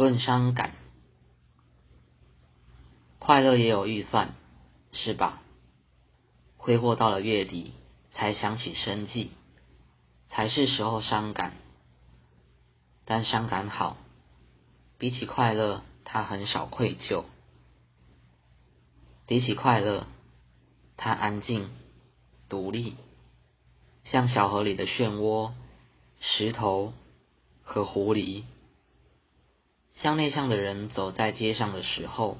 论伤感，快乐也有预算，是吧？挥霍到了月底，才想起生计，才是时候伤感。但伤感好，比起快乐，它很少愧疚；比起快乐，它安静、独立，像小河里的漩涡、石头和狐狸。像内向的人走在街上的时候，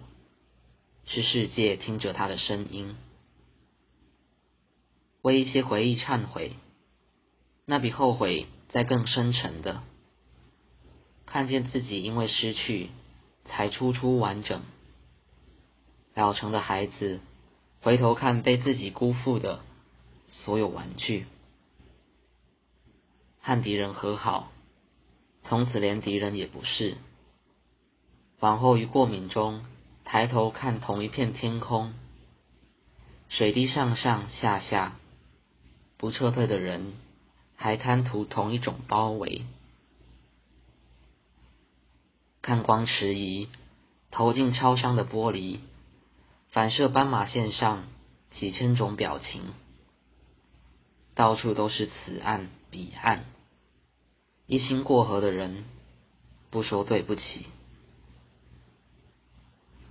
是世界听着他的声音，为一些回忆忏悔，那比后悔再更深沉的，看见自己因为失去才初初完整。老成的孩子回头看被自己辜负的所有玩具，和敌人和好，从此连敌人也不是。往后于过敏中抬头看同一片天空，水滴上上下下，不撤退的人还贪图同一种包围。看光迟疑投进超商的玻璃，反射斑马线上几千种表情，到处都是此岸彼岸，一心过河的人，不说对不起。